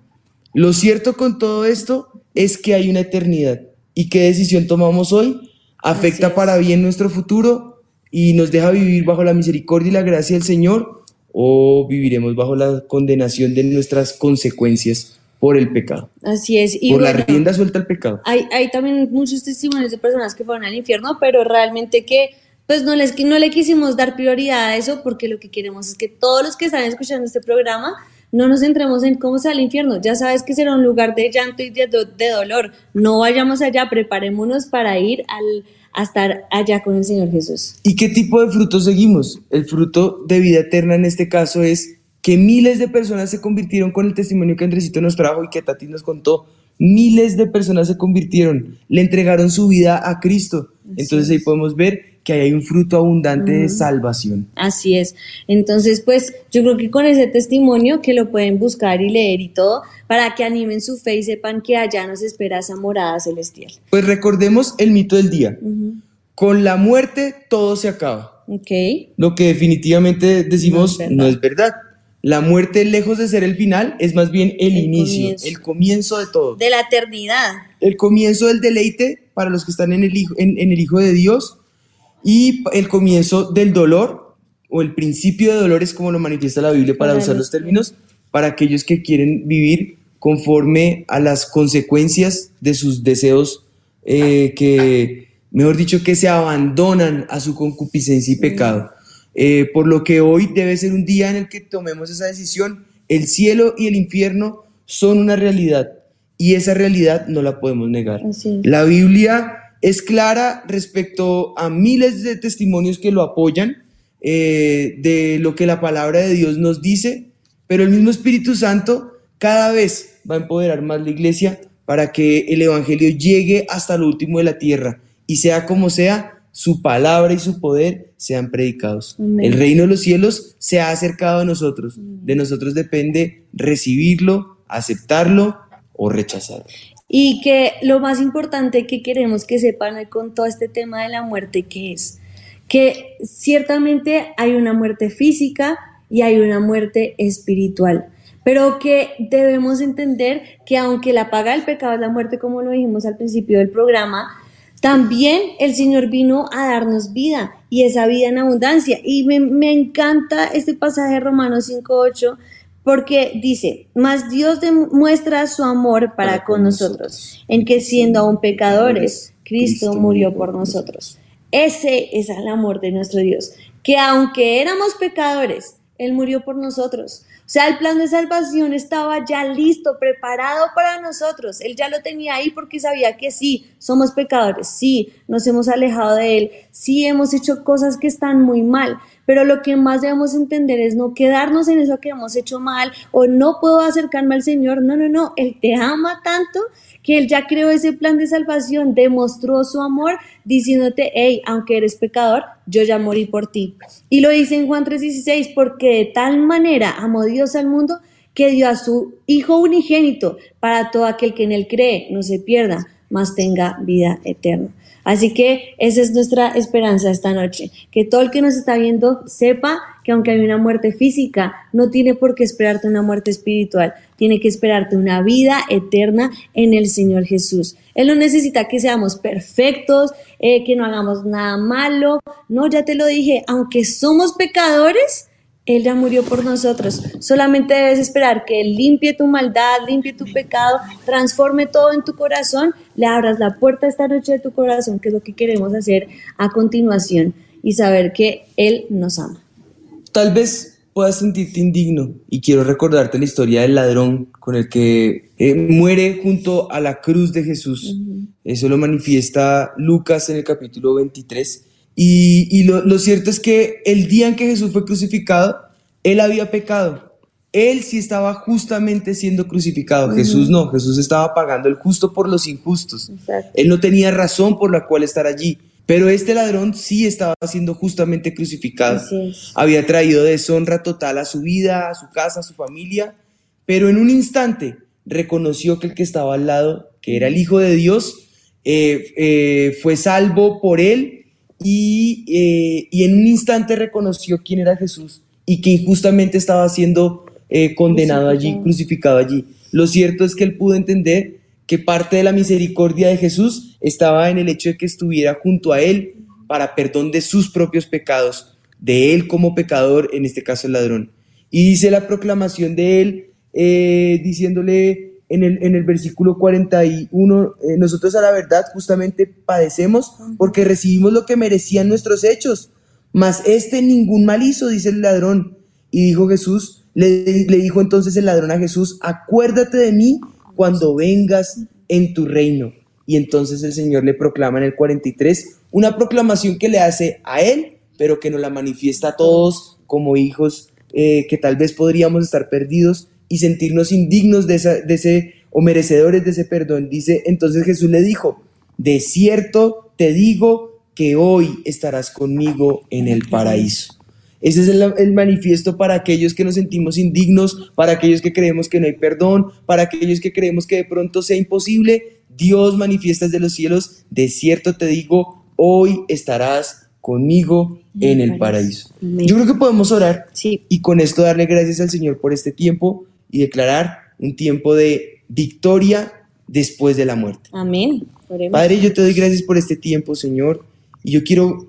Lo cierto con todo esto es que hay una eternidad y qué decisión tomamos hoy afecta para bien nuestro futuro y nos deja vivir bajo la misericordia y la gracia del Señor o viviremos bajo la condenación de nuestras consecuencias por el pecado, Así es. Y por la bueno, rienda suelta al pecado. hay, hay también muchos testimonios de personas que fueron al infierno, pero realmente que pues no, les, no le quisimos dar prioridad a eso porque lo que queremos es que todos los que están escuchando este programa no nos centremos en cómo sea el infierno. Ya sabes que será un lugar de llanto y de, do- de dolor. No vayamos allá, preparémonos para ir al, a estar allá con el Señor Jesús. ¿Y qué tipo de fruto seguimos? El fruto de vida eterna en este caso es que miles de personas se convirtieron con el testimonio que Andresito nos trajo y que Tati nos contó. Miles de personas se convirtieron, le entregaron su vida a Cristo. Entonces ahí podemos ver que hay un fruto abundante de salvación. Así es. Entonces, pues yo creo que con ese testimonio que lo pueden buscar y leer y todo, para que animen su fe y sepan que allá nos espera esa morada celestial. Pues recordemos el mito del día. Con la muerte todo se acaba. Ok. Lo que definitivamente decimos No es no verdad. es verdad. La muerte, lejos de ser el final, es más bien el, El inicio, comienzo. el comienzo de todo. De la eternidad. el comienzo del deleite para los que están en el Hijo, en, en el hijo de Dios y el comienzo del dolor o el principio de dolor es como lo manifiesta la Biblia para usar los- términos para aquellos que quieren vivir conforme a las consecuencias de sus deseos eh, que, mejor dicho, que se abandonan a su concupiscencia y pecado. Eh, por lo que hoy debe ser un día en el que tomemos esa decisión. El cielo y el infierno son una realidad y esa realidad no la podemos negar. La Biblia es clara respecto a miles de testimonios que lo apoyan, eh, de lo que la palabra de Dios nos dice, pero el mismo Espíritu Santo cada vez va a empoderar más la iglesia para que el Evangelio llegue hasta lo último de la tierra y sea como sea, su palabra y su poder sean predicados. Amén. El reino de los cielos se ha acercado a nosotros. De nosotros depende recibirlo, aceptarlo o rechazarlo. Y que lo más importante que queremos que sepan con todo este tema de la muerte, que es que ciertamente hay una muerte física y hay una muerte espiritual, pero que debemos entender que aunque la paga del pecado es la muerte, como lo dijimos al principio del programa, también el Señor vino a darnos vida y esa vida en abundancia. Y me, me encanta este pasaje de Romanos 5.8 porque dice, mas Dios demuestra su amor para con nosotros, en que siendo aún pecadores, Cristo murió por nosotros. Ese es el amor de nuestro Dios, que aunque éramos pecadores, Él murió por nosotros. O sea, el plan de salvación estaba ya listo, preparado para nosotros. Él ya lo tenía ahí porque sabía que sí, somos pecadores, sí, nos hemos alejado de Él, sí hemos hecho cosas que están muy mal, pero lo que más debemos entender es no quedarnos en eso que hemos hecho mal o no puedo acercarme al Señor. No, no, no, Él te ama tanto que Él ya creó ese plan de salvación, demostró su amor diciéndote, hey, aunque eres pecador, yo ya morí por ti. Y lo dice en Juan 3:16, porque de tal manera amó Dios al mundo que dio a su Hijo unigénito para todo aquel que en Él cree, no se pierda, mas tenga vida eterna. Así que esa es nuestra esperanza esta noche, que todo el que nos está viendo sepa que aunque hay una muerte física, no tiene por qué esperarte una muerte espiritual, tiene que esperarte una vida eterna en el Señor Jesús. Él no necesita que seamos perfectos, eh, que no hagamos nada malo, no, ya te lo dije, aunque somos pecadores, él ya murió por nosotros. Solamente debes esperar que Él limpie tu maldad, limpie tu pecado, transforme todo en tu corazón, le abras la puerta esta noche de tu corazón, que es lo que queremos hacer a continuación, y saber que Él nos ama. Tal vez puedas sentirte indigno y quiero recordarte la historia del ladrón con el que eh, muere junto a la cruz de Jesús. Eso lo manifiesta Lucas en el capítulo 23 y, lo, cierto es que el día en que Jesús fue crucificado, él había pecado. Él sí estaba justamente siendo crucificado. Jesús no, Jesús estaba pagando el justo por los injustos. Él no tenía razón por la cual estar allí. Pero este ladrón sí estaba siendo justamente crucificado. Había traído deshonra total a su vida, a su casa, a su familia. Pero en un instante reconoció que el que estaba al lado, que era el Hijo de Dios, eh, eh, fue salvo por él eh, y, en un instante reconoció quién era Jesús y que injustamente estaba siendo condenado allí, crucificado allí. Lo cierto es que él pudo entender que parte de la misericordia de Jesús estaba en el hecho de que estuviera junto a él para perdón de sus propios pecados, de él como pecador, en este caso el ladrón. Y dice la proclamación de él eh, diciéndole, en el, en el versículo 41, eh, nosotros a la verdad justamente padecemos porque recibimos lo que merecían nuestros hechos, mas este ningún mal hizo, dice el ladrón. Y dijo Jesús, le, le dijo entonces el ladrón a Jesús, acuérdate de mí cuando vengas en tu reino. Y entonces el Señor le proclama en el 43 una proclamación que le hace a él, pero que nos la manifiesta a todos como hijos eh, que tal vez podríamos estar perdidos y sentirnos indignos de, de ese o merecedores de ese perdón. Dice, entonces Jesús le dijo, de cierto te digo que hoy estarás conmigo en el paraíso. Ese es el, manifiesto para aquellos que nos sentimos indignos, para aquellos que creemos que no hay perdón, para aquellos que creemos que de pronto sea imposible. Dios manifiesta desde los cielos, de cierto te digo, hoy estarás conmigo en el paraíso. Yo creo que podemos orar y con esto darle gracias al Señor por este tiempo y declarar un tiempo de victoria después de la muerte. Amén. Padre, yo te doy gracias por este tiempo, Señor. Y yo quiero,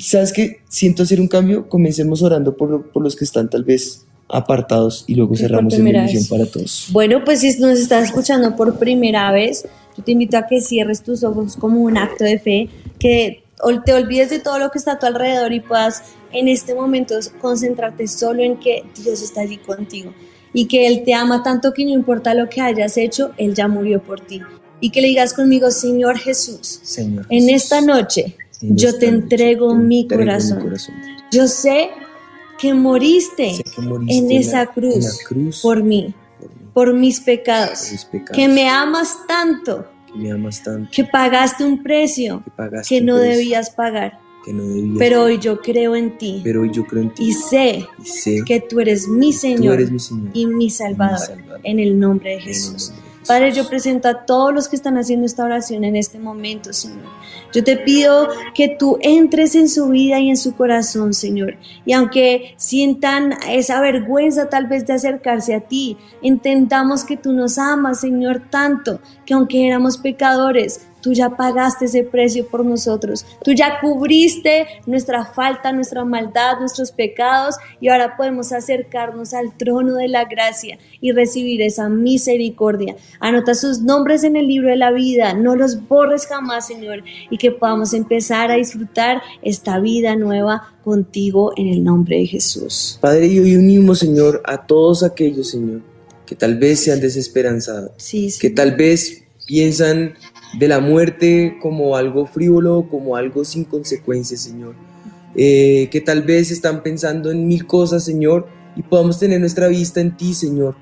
¿sabes qué? Siento hacer un cambio. Comencemos orando por, por los que están tal vez apartados y luego cerramos en bendición para todos. Bueno, pues si nos estás escuchando por primera vez, yo te invito a que cierres tus ojos como un acto de fe, que te olvides de todo lo que está a tu alrededor y puedas en este momento concentrarte solo en que Dios está allí contigo y que Él te ama tanto que no importa lo que hayas hecho, Él ya murió por ti. Y que le digas conmigo, Señor Jesús, en esta noche yo te, entrego, mi, corazón. Yo sé que moriste, en, esa cruz, por, mí, por mis pecados, que me amas tanto, que, pagaste un precio que, no debías pagar pero hoy yo creo en ti. Pero hoy yo creo en ti. Y sé, que tú eres mi Señor, y, mi Salvador, En el nombre de Jesús. Padre, yo presento a todos los que están haciendo esta oración en este momento, Señor. Yo te pido que tú entres en su vida y en su corazón, Señor. Y aunque sientan esa vergüenza tal vez de acercarse a ti, entendamos que tú nos amas, Señor, tanto que aunque éramos pecadores, Tú ya pagaste ese precio por nosotros. Tú ya cubriste nuestra falta, nuestra maldad, nuestros pecados y ahora podemos acercarnos al trono de la gracia y recibir esa misericordia. Anota sus nombres en el libro de la vida, no los borres jamás, Señor, y que podamos empezar a disfrutar esta vida nueva contigo en el nombre de Jesús. Padre, y hoy unimos, Señor, a todos aquellos, Señor, que tal vez se han desesperanzado, Sí, sí. que tal vez piensan de la muerte como algo frívolo, como algo sin consecuencias, Señor. Eh, que tal vez están pensando en mil cosas, Señor, y podamos tener nuestra vista en ti, Señor.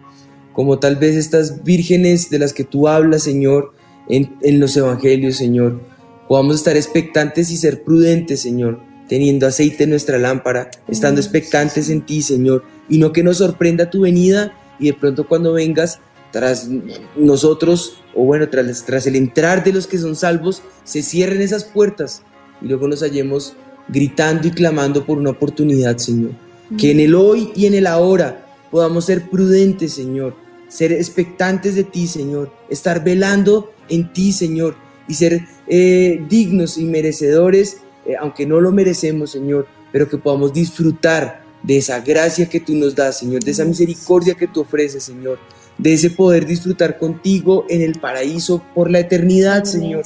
Como tal vez estas vírgenes de las que tú hablas, Señor, en, en los evangelios, Señor. Podamos estar expectantes y ser prudentes, Señor, teniendo aceite en nuestra lámpara, estando expectantes en ti, Señor, y no que nos sorprenda tu venida y de pronto cuando vengas tras nosotros, o bueno, tras, tras el entrar de los que son salvos, se cierren esas puertas y luego nos hallemos gritando y clamando por una oportunidad, Señor. Que en el hoy y en el ahora podamos ser prudentes, Señor, ser expectantes de ti, Señor, estar velando en ti, Señor, y ser eh, dignos y merecedores, eh, aunque no lo merecemos, Señor, pero que podamos disfrutar de esa gracia que tú nos das, Señor, de esa misericordia que tú ofreces, Señor, de ese poder disfrutar contigo en el paraíso por la eternidad, Señor,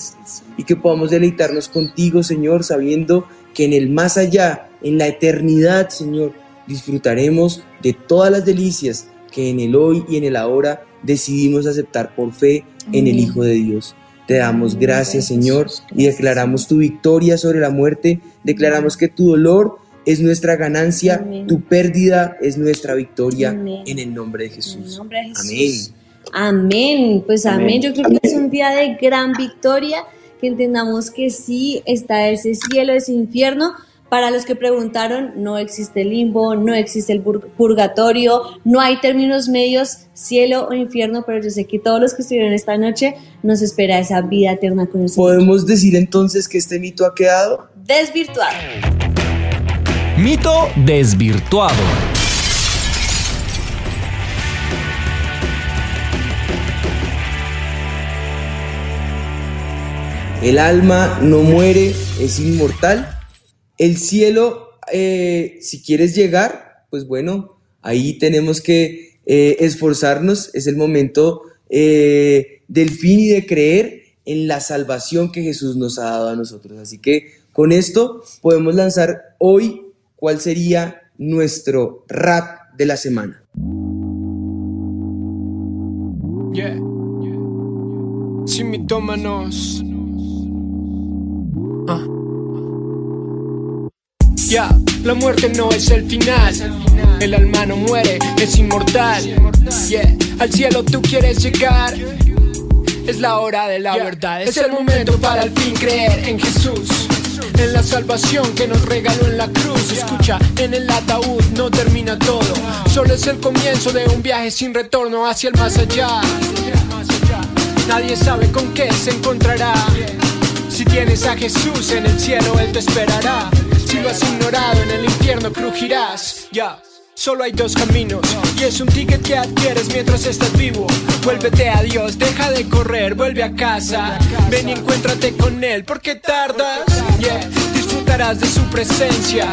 y que podamos deleitarnos contigo, Señor, sabiendo que en el más allá, en la eternidad, Señor, disfrutaremos de todas las delicias que en el hoy y en el ahora decidimos aceptar por fe en el Hijo de Dios. Te damos gracias, Señor, y declaramos tu victoria sobre la muerte, declaramos que tu dolor es nuestra ganancia, Amén. tu pérdida es nuestra victoria Amén. en el nombre de En Jesús. el nombre de Jesús. Amén. Amén. Pues amén. Yo creo que es un día de gran victoria, que entendamos que sí está ese cielo, ese infierno. Para los que preguntaron, no existe limbo, no existe el pur- purgatorio, no hay términos medios, cielo o infierno, pero yo sé que todos los que estuvieron esta noche nos espera esa vida eterna con el Señor. ¿Podemos decir entonces que este mito ha quedado? Desvirtuado. Mito desvirtuado. El alma no muere, es inmortal. El cielo, eh, si quieres llegar, pues bueno, ahí tenemos que eh, esforzarnos. Es el momento eh, del fin y de creer en la salvación que Jesús nos ha dado a nosotros. Así que con esto podemos lanzar hoy cuál sería nuestro rap de la semana. Yeah. Sin mitómanos. Ah. Ya, la muerte no es el final. El alma no muere, es inmortal. Yeah, al cielo tú quieres llegar. Es la hora de la verdad. Es el momento para al fin creer en Jesús. En la salvación que nos regaló en la cruz. Escucha, en el ataúd no termina todo. Solo es el comienzo de un viaje sin retorno hacia el más allá. Nadie sabe con qué se encontrará. Si tienes a Jesús en el cielo, Él te esperará. Si lo has ignorado, en el infierno crujirás. Ya. Solo hay dos caminos y es un ticket que adquieres mientras estás vivo. Vuélvete a Dios, deja de correr, vuelve a casa. Ven y encuéntrate con Él, porque tardas. Yeah, disfrutarás de su presencia.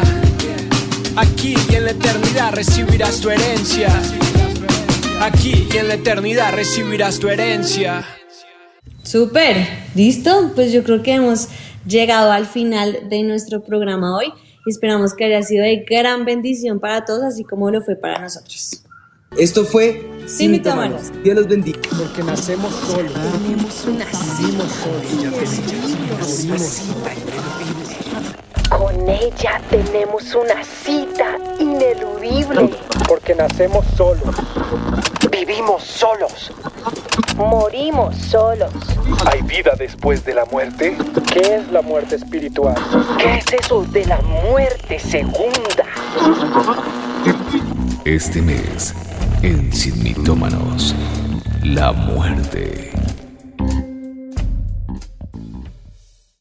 Aquí y en la eternidad recibirás tu herencia. Aquí y en la eternidad recibirás tu herencia. Súper, ¿listo? Pues yo creo que hemos llegado al final de nuestro programa hoy esperamos que haya sido de gran bendición para todos, así como lo fue para nosotros. Esto fue Sin Mitómanos. Dios los bendiga. Porque nacemos solos. Tenemos una Vivimos solos. Con ella tenemos una cita ineludible. Porque nacemos solos. Vivimos solos. Morimos solos. ¿Hay vida después de la muerte? ¿Qué es la muerte espiritual? ¿Qué es eso de la muerte segunda? Este mes, en Sin Mitómanos, la muerte.